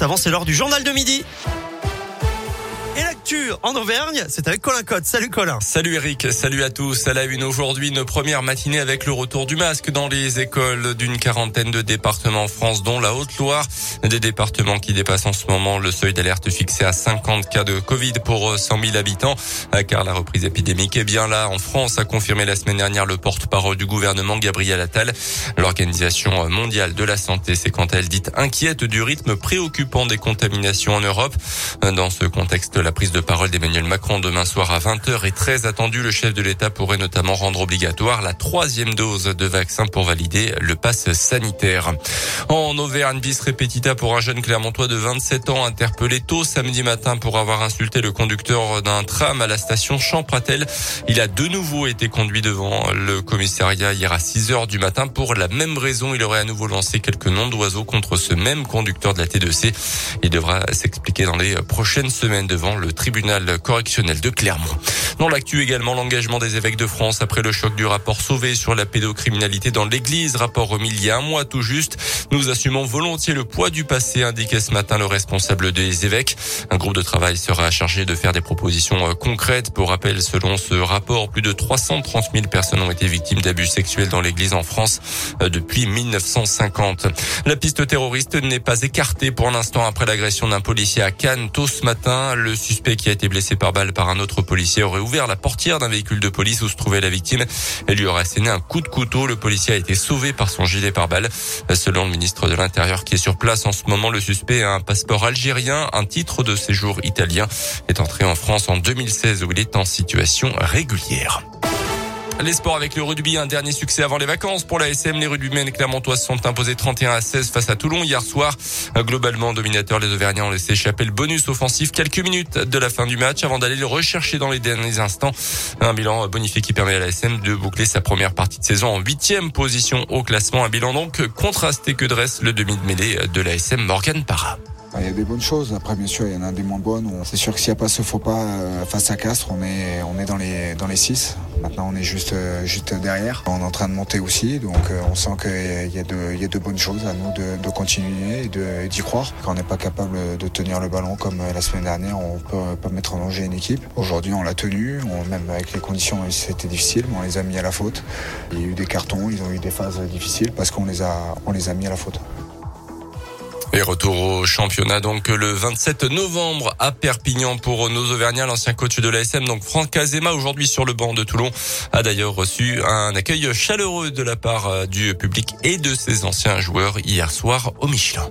Juste avant, c'est l'heure du journal de midi. L'actu en Auvergne, c'est avec Colin Cotte. Salut Colin. Salut Eric, salut à tous. À la une aujourd'hui, une première matinée avec le retour du masque dans les écoles d'une quarantaine de départements en France, dont la Haute-Loire. Des départements qui dépassent en ce moment le seuil d'alerte fixé à 50 cas de Covid pour 100 000 habitants. Car la reprise épidémique est bien là en France, a confirmé la semaine dernière le porte-parole du gouvernement Gabriel Attal. L'Organisation mondiale de la santé s'est quant à elle dite inquiète du rythme préoccupant des contaminations en Europe. Dans ce contexte, la prise de parole d'Emmanuel Macron demain soir à 20h est très attendue. Le chef de l'État pourrait notamment rendre obligatoire la troisième dose de vaccin pour valider le pass sanitaire. En Auvergne, bis repetita pour un jeune Clermontois de 27 ans interpellé tôt samedi matin pour avoir insulté le conducteur d'un tram à la station Champratel. Il a de nouveau été conduit devant le commissariat hier à 6 heures du matin pour la même raison. Il aurait à nouveau lancé quelques noms d'oiseaux contre ce même conducteur de la T2C. Il devra s'expliquer dans les prochaines semaines devant le tribunal correctionnel de Clermont. Dans l'actu également, l'engagement des évêques de France après le choc du rapport Sauvé sur la pédocriminalité dans l'église, rapport remis il y a un mois tout juste. Nous assumons volontiers le poids du passé, indiquait ce matin le responsable des évêques. Un groupe de travail sera chargé de faire des propositions euh, concrètes. Pour rappel, selon ce rapport, plus de 330 000 personnes ont été victimes d'abus sexuels dans l'église en France euh, depuis 1950. La piste terroriste n'est pas écartée pour l'instant après l'agression d'un policier à Cannes tôt ce matin. Le suspect qui a été blessé par balle par un autre policier aurait ouvert la portière d'un véhicule de police où se trouvait la victime et lui aurait asséné un coup de couteau. Le policier a été sauvé par son gilet par balle. Selon le ministre de l'Intérieur qui est sur place en ce moment, le suspect a un passeport algérien, un titre de séjour italien, est entré en France en 2016 où il est en situation régulière. Les sports avec le rugby, un dernier succès avant les vacances pour la SM. Les rugbymen clermontois sont imposés 31 à 16 face à Toulon hier soir. Globalement dominateur, les Auvergnats ont laissé échapper le bonus offensif quelques minutes de la fin du match avant d'aller le rechercher dans les derniers instants. Un bilan bonifié qui permet à la SM de boucler sa première partie de saison en huitième position au classement. Un bilan donc contrasté que dresse le demi de mêlée de la SM Morgan Parra. Il y a des bonnes choses. Après, bien sûr, il y en a des moins bonnes. C'est sûr que s'il n'y a pas ce faux pas euh, face à Castres, on est, on est dans les, dans les six. Maintenant, on est juste, euh, juste derrière. On est en train de monter aussi. Donc, euh, on sent qu'il y, a de, il y a de bonnes choses à nous de, de continuer et d'y croire. Quand on n'est pas capable de tenir le ballon comme la semaine dernière, on peut pas mettre en danger une équipe. Aujourd'hui, on l'a tenu. Même avec les conditions, c'était difficile, mais on les a mis à la faute. Il y a eu des cartons, ils ont eu des phases difficiles parce qu'on les a, on les a mis à la faute. Et retour au championnat donc le 27 novembre à Perpignan pour nos Auvergnats. L'ancien coach de l'ASM, donc Franck Azema, aujourd'hui sur le banc de Toulon, a d'ailleurs reçu un accueil chaleureux de la part du public et de ses anciens joueurs hier soir au Michelin.